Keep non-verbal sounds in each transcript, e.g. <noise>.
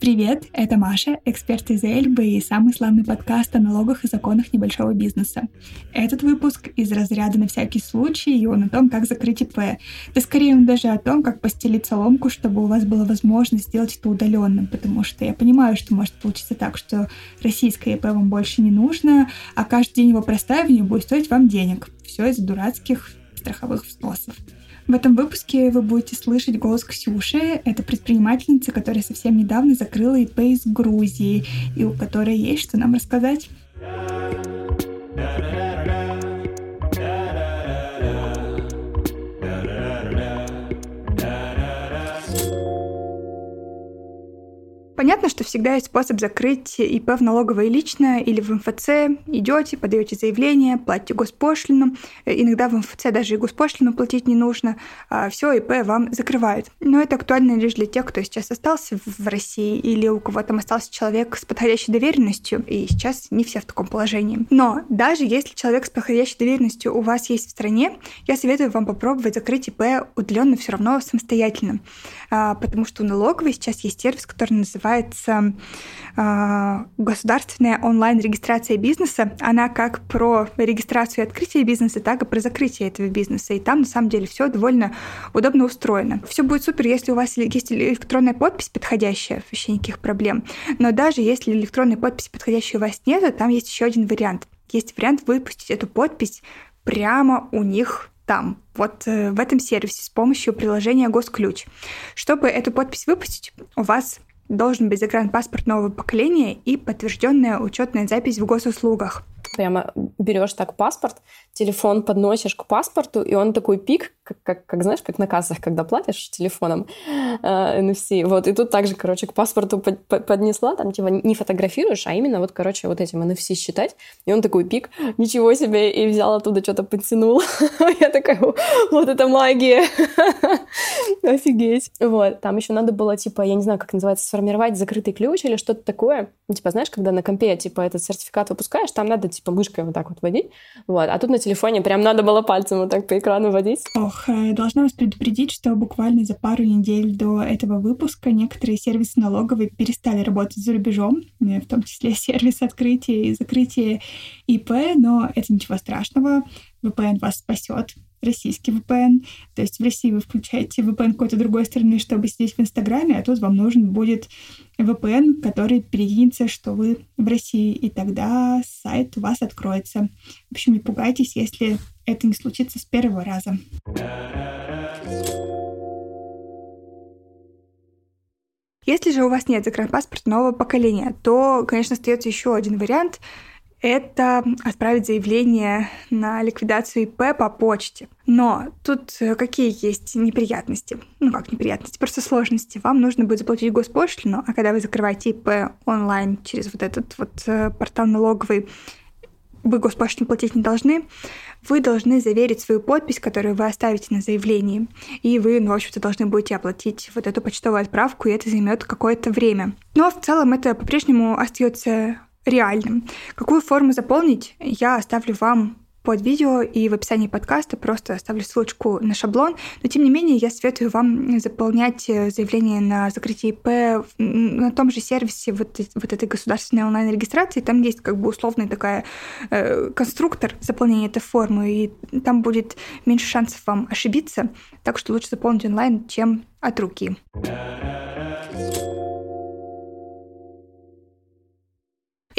Привет, это Маша, эксперт из Эльбы и самый славный подкаст о налогах и законах небольшого бизнеса. Этот выпуск из разряда на всякий случай, и он о том, как закрыть ИП. Да скорее он даже о том, как постелить соломку, чтобы у вас была возможность сделать это удаленным, потому что я понимаю, что может получиться так, что российское ИП вам больше не нужно, а каждый день его простаивания будет стоить вам денег. Все из-за дурацких страховых взносов. В этом выпуске вы будете слышать голос Ксюши. Это предпринимательница, которая совсем недавно закрыла ИП из Грузии, и у которой есть что нам рассказать. Понятно, что всегда есть способ закрыть ИП в налоговой лично или в МФЦ. Идете, подаете заявление, платите госпошлину. Э, иногда в МФЦ даже и госпошлину платить не нужно. А все, ИП вам закрывают. Но это актуально лишь для тех, кто сейчас остался в России или у кого там остался человек с подходящей доверенностью. И сейчас не все в таком положении. Но даже если человек с подходящей доверенностью у вас есть в стране, я советую вам попробовать закрыть ИП удаленно все равно самостоятельно. А, потому что у налоговой сейчас есть сервис, который называется называется э, государственная онлайн-регистрация бизнеса. Она как про регистрацию и открытие бизнеса, так и про закрытие этого бизнеса. И там на самом деле все довольно удобно устроено. Все будет супер, если у вас есть электронная подпись подходящая, вообще никаких проблем. Но даже если электронной подписи подходящей у вас нет, там есть еще один вариант. Есть вариант выпустить эту подпись прямо у них там, вот э, в этом сервисе с помощью приложения Госключ. Чтобы эту подпись выпустить, у вас должен быть загранпаспорт нового поколения и подтвержденная учетная запись в госуслугах. Прямо берешь так паспорт, телефон подносишь к паспорту, и он такой пик, как, как, как знаешь, как на кассах, когда платишь телефоном э, NFC. Вот, и тут также, короче, к паспорту под, под, поднесла, там типа не фотографируешь, а именно вот, короче, вот этим NFC считать. И он такой пик, ничего себе, и взял оттуда что-то подтянул. <laughs> Я такая, вот это магия. <laughs> Офигеть. Вот, там еще надо было, типа, я не знаю, как называется, сформировать закрытый ключ или что-то такое. Ну, типа, знаешь, когда на компе, типа, этот сертификат выпускаешь, там надо, типа, мышкой вот так вот водить. Вот, а тут на телефоне прям надо было пальцем вот так по экрану водить. Ох, э, должна вас предупредить, что буквально за пару недель до этого выпуска некоторые сервисы налоговые перестали работать за рубежом, э, в том числе <laughs> сервис открытия и закрытия ИП, но это ничего страшного. VPN вас спасет российский VPN. То есть в России вы включаете VPN какой-то другой страны, чтобы сидеть в Инстаграме, а тут вам нужен будет VPN, который перекинется, что вы в России, и тогда сайт у вас откроется. В общем, не пугайтесь, если это не случится с первого раза. Если же у вас нет загранпаспорта нового поколения, то, конечно, остается еще один вариант — это отправить заявление на ликвидацию ИП по почте. Но тут э, какие есть неприятности? Ну как неприятности, просто сложности. Вам нужно будет заплатить госпошлину, а когда вы закрываете ИП онлайн через вот этот вот э, портал налоговый, вы госпошлину платить не должны, вы должны заверить свою подпись, которую вы оставите на заявлении, и вы, ну, в общем-то, должны будете оплатить вот эту почтовую отправку, и это займет какое-то время. Но в целом это по-прежнему остается реальным. Какую форму заполнить, я оставлю вам под видео и в описании подкаста просто оставлю ссылочку на шаблон. Но тем не менее, я советую вам заполнять э, заявление на закрытие ИП на том же сервисе вот, вот этой государственной онлайн-регистрации. Там есть как бы условный такая э, конструктор заполнения этой формы, и там будет меньше шансов вам ошибиться. Так что лучше заполнить онлайн, чем от руки.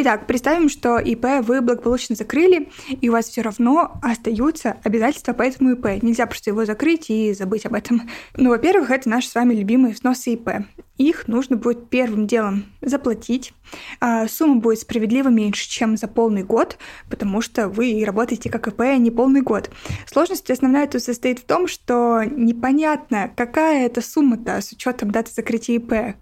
Итак, представим, что ИП вы благополучно закрыли, и у вас все равно остаются обязательства по этому ИП. Нельзя просто его закрыть и забыть об этом. Ну, во-первых, это наши с вами любимые взносы ИП. Их нужно будет первым делом заплатить. А сумма будет справедливо меньше, чем за полный год, потому что вы работаете как ИП не полный год. Сложность основная тут состоит в том, что непонятно, какая это сумма-то с учетом даты закрытия ИП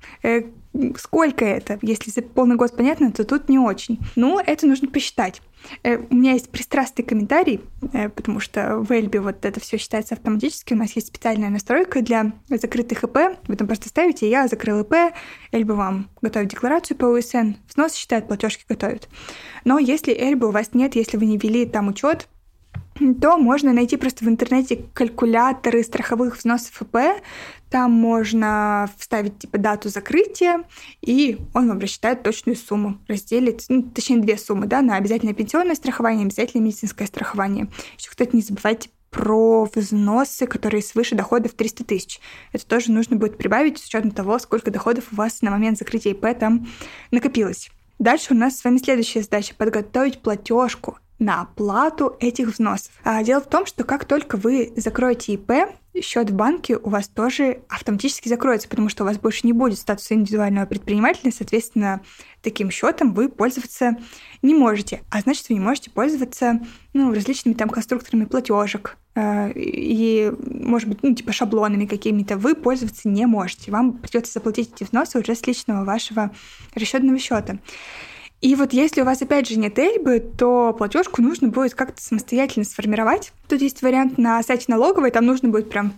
сколько это? Если за полный год понятно, то тут не очень. Ну, это нужно посчитать. Э, у меня есть пристрастный комментарий, э, потому что в Эльбе вот это все считается автоматически. У нас есть специальная настройка для закрытых ИП. Вы там просто ставите «Я закрыл ИП», Эльба вам готовит декларацию по УСН, взнос считает, платежки готовит. Но если Эльбы у вас нет, если вы не вели там учет, то можно найти просто в интернете калькуляторы страховых взносов ИП, Там можно вставить типа дату закрытия, и он вам рассчитает точную сумму, разделит, ну, точнее, две суммы, да, на обязательное пенсионное страхование и обязательное медицинское страхование. Еще, кстати, не забывайте про взносы, которые свыше доходов 300 тысяч. Это тоже нужно будет прибавить с учетом того, сколько доходов у вас на момент закрытия ИП там накопилось. Дальше у нас с вами следующая задача — подготовить платежку на оплату этих взносов. А дело в том, что как только вы закроете ИП, счет в банке у вас тоже автоматически закроется, потому что у вас больше не будет статуса индивидуального предпринимателя, соответственно, таким счетом вы пользоваться не можете. А значит, вы не можете пользоваться ну, различными там конструкторами платежек э, и, может быть, ну, типа шаблонами какими-то. Вы пользоваться не можете. Вам придется заплатить эти взносы уже с личного вашего расчетного счета. И вот если у вас опять же нет Эльбы, то платежку нужно будет как-то самостоятельно сформировать. Тут есть вариант на сайте налоговой, там нужно будет прям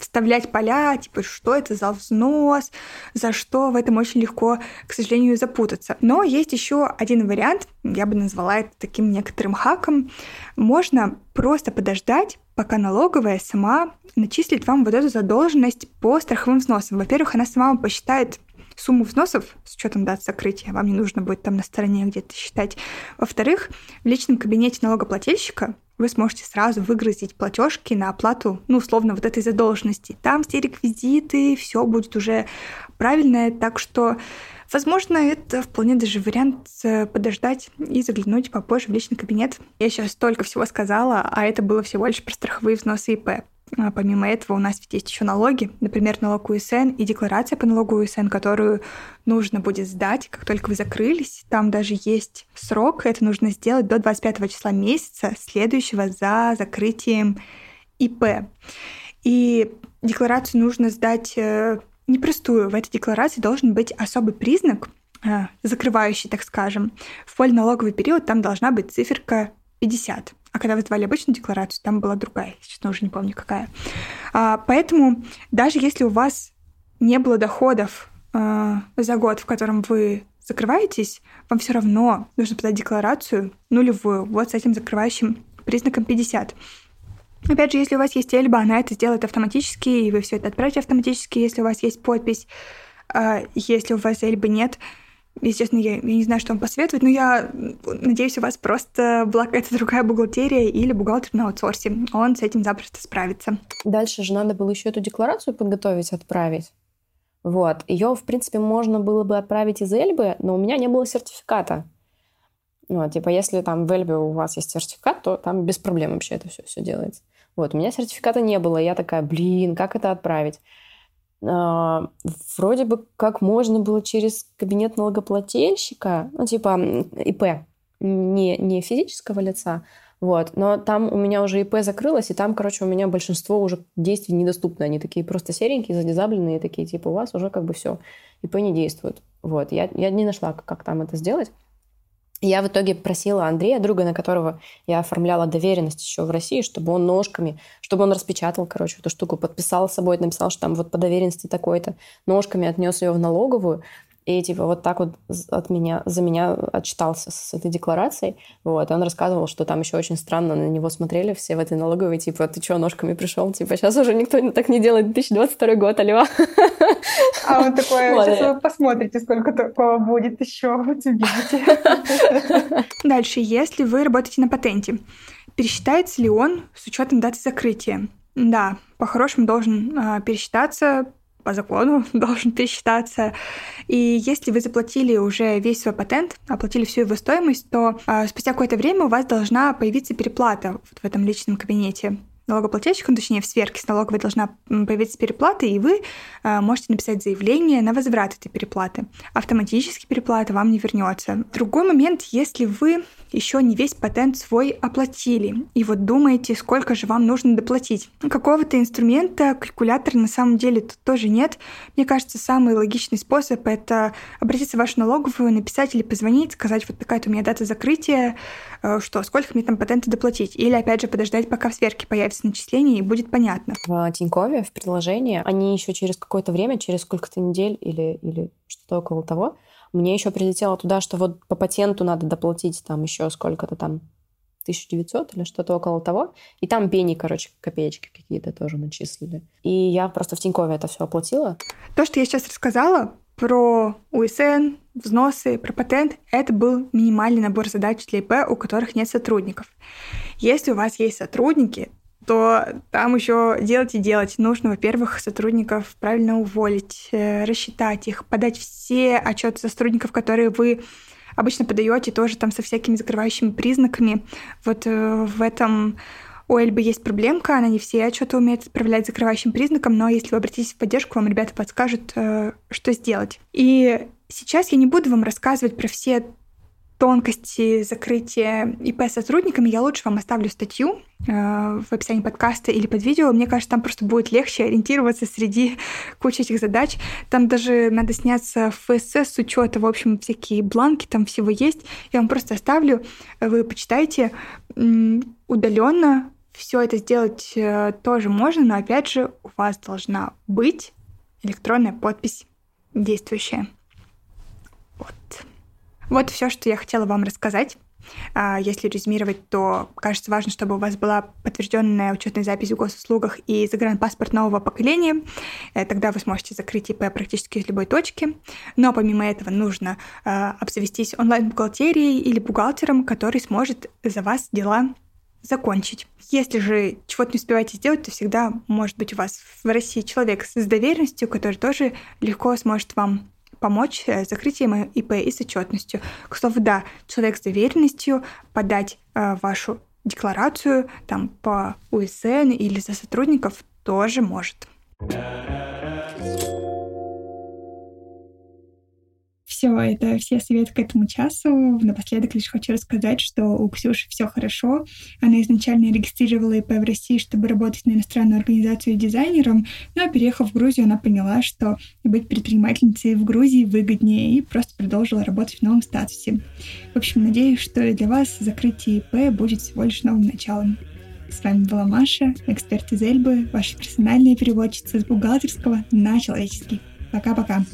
вставлять поля, типа, что это за взнос, за что, в этом очень легко, к сожалению, запутаться. Но есть еще один вариант, я бы назвала это таким некоторым хаком. Можно просто подождать, пока налоговая сама начислит вам вот эту задолженность по страховым взносам. Во-первых, она сама вам посчитает сумму взносов с учетом дат закрытия, вам не нужно будет там на стороне где-то считать. Во-вторых, в личном кабинете налогоплательщика вы сможете сразу выгрузить платежки на оплату, ну, условно, вот этой задолженности. Там все реквизиты, все будет уже правильное, так что Возможно, это вполне даже вариант э, подождать и заглянуть попозже в личный кабинет. Я сейчас столько всего сказала, а это было всего лишь про страховые взносы ИП. А помимо этого у нас ведь есть еще налоги, например, налог УСН и декларация по налогу УСН, которую нужно будет сдать, как только вы закрылись. Там даже есть срок, это нужно сделать до 25 числа месяца, следующего за закрытием ИП. И декларацию нужно сдать э, непростую. В этой декларации должен быть особый признак, э, закрывающий, так скажем. В поле налоговый период там должна быть циферка 50. А когда вы сдавали обычную декларацию, там была другая, честно, уже не помню какая. А, поэтому даже если у вас не было доходов а, за год, в котором вы закрываетесь, вам все равно нужно подать декларацию нулевую, вот с этим закрывающим признаком 50. Опять же, если у вас есть Эльба, она это сделает автоматически, и вы все это отправите автоматически, если у вас есть подпись. А, если у вас Эльбы нет, Естественно, я, я не знаю, что вам посоветовать, но я надеюсь, у вас просто какая-то другая бухгалтерия или бухгалтер на аутсорсе. Он с этим запросто справится. Дальше же надо было еще эту декларацию подготовить, отправить. Вот. Ее, в принципе, можно было бы отправить из Эльбы, но у меня не было сертификата. Вот, типа, если там в Эльбе у вас есть сертификат, то там без проблем вообще это все, все делается. Вот, у меня сертификата не было. Я такая, блин, как это отправить? А, вроде бы как можно было через кабинет налогоплательщика, ну, типа ИП, не, не физического лица, вот. Но там у меня уже ИП закрылось, и там, короче, у меня большинство уже действий недоступны. Они такие просто серенькие, задизабленные, такие, типа, у вас уже как бы все, ИП не действует. Вот. Я, я не нашла, как, как там это сделать. Я в итоге просила Андрея, друга, на которого я оформляла доверенность еще в России, чтобы он ножками, чтобы он распечатал, короче, эту штуку, подписал с собой, написал, что там вот по доверенности такой-то, ножками отнес ее в налоговую, и типа вот так вот от меня, за меня отчитался с этой декларацией. Вот, и он рассказывал, что там еще очень странно на него смотрели все в этой налоговой, типа, ты что, ножками пришел? Типа, сейчас уже никто так не делает, 2022 год, алло. А он такой, сейчас вы посмотрите, сколько такого будет еще, вот увидите. Дальше, если вы работаете на патенте, пересчитается ли он с учетом даты закрытия? Да, по-хорошему должен э, пересчитаться по закону <laughs> должен пересчитаться. И если вы заплатили уже весь свой патент, оплатили всю его стоимость, то э, спустя какое-то время у вас должна появиться переплата вот в этом личном кабинете налогоплательщиком, точнее в сверке с налоговой должна появиться переплата, и вы э, можете написать заявление на возврат этой переплаты. Автоматически переплата вам не вернется. Другой момент, если вы еще не весь патент свой оплатили, и вот думаете, сколько же вам нужно доплатить. Какого-то инструмента, калькулятора на самом деле тут тоже нет. Мне кажется, самый логичный способ — это обратиться в вашу налоговую, написать или позвонить, сказать, вот такая-то у меня дата закрытия, э, что, сколько мне там патента доплатить. Или, опять же, подождать, пока в сверке появится начисление, и будет понятно. В Тинькове, в приложении, они еще через какое-то время, через сколько-то недель или, или что-то около того, мне еще прилетело туда, что вот по патенту надо доплатить там еще сколько-то там 1900 или что-то около того. И там пени, короче, копеечки какие-то тоже начислили. И я просто в Тинькове это все оплатила. То, что я сейчас рассказала про УСН, взносы, про патент, это был минимальный набор задач для ИП, у которых нет сотрудников. Если у вас есть сотрудники, то там еще делать и делать. Нужно, во-первых, сотрудников правильно уволить, э, рассчитать их, подать все отчеты сотрудников, которые вы обычно подаете, тоже там со всякими закрывающими признаками. Вот э, в этом у Эльбы есть проблемка, она не все отчеты умеет отправлять закрывающим признаком, но если вы обратитесь в поддержку, вам ребята подскажут, э, что сделать. И сейчас я не буду вам рассказывать про все тонкости закрытия ИП сотрудниками, я лучше вам оставлю статью э, в описании подкаста или под видео. Мне кажется, там просто будет легче ориентироваться среди <laughs> кучи этих задач. Там даже надо сняться в ФСС с учета, в общем, всякие бланки там всего есть. Я вам просто оставлю, вы почитайте. Удаленно все это сделать э, тоже можно, но опять же у вас должна быть электронная подпись действующая. Вот. Вот все, что я хотела вам рассказать. А, если резюмировать, то кажется важно, чтобы у вас была подтвержденная учетная запись в госуслугах и загранпаспорт нового поколения. Э, тогда вы сможете закрыть ИП практически из любой точки. Но помимо этого нужно а, обзавестись онлайн-бухгалтерией или бухгалтером, который сможет за вас дела закончить. Если же чего-то не успеваете сделать, то всегда может быть у вас в России человек с доверенностью, который тоже легко сможет вам помочь э, с закрытием ИП и с отчетностью. К слову, да, человек с доверенностью подать э, вашу декларацию там по УСН или за сотрудников тоже может. Все, это все советы к этому часу. Напоследок лишь хочу рассказать, что у Ксюши все хорошо. Она изначально регистрировала ИП в России, чтобы работать на иностранную организацию дизайнером, но переехав в Грузию, она поняла, что быть предпринимательницей в Грузии выгоднее и просто продолжила работать в новом статусе. В общем, надеюсь, что и для вас закрытие ИП будет всего лишь новым началом. С вами была Маша, эксперт из Эльбы, ваша персональная переводчица с бухгалтерского на человеческий. Пока-пока.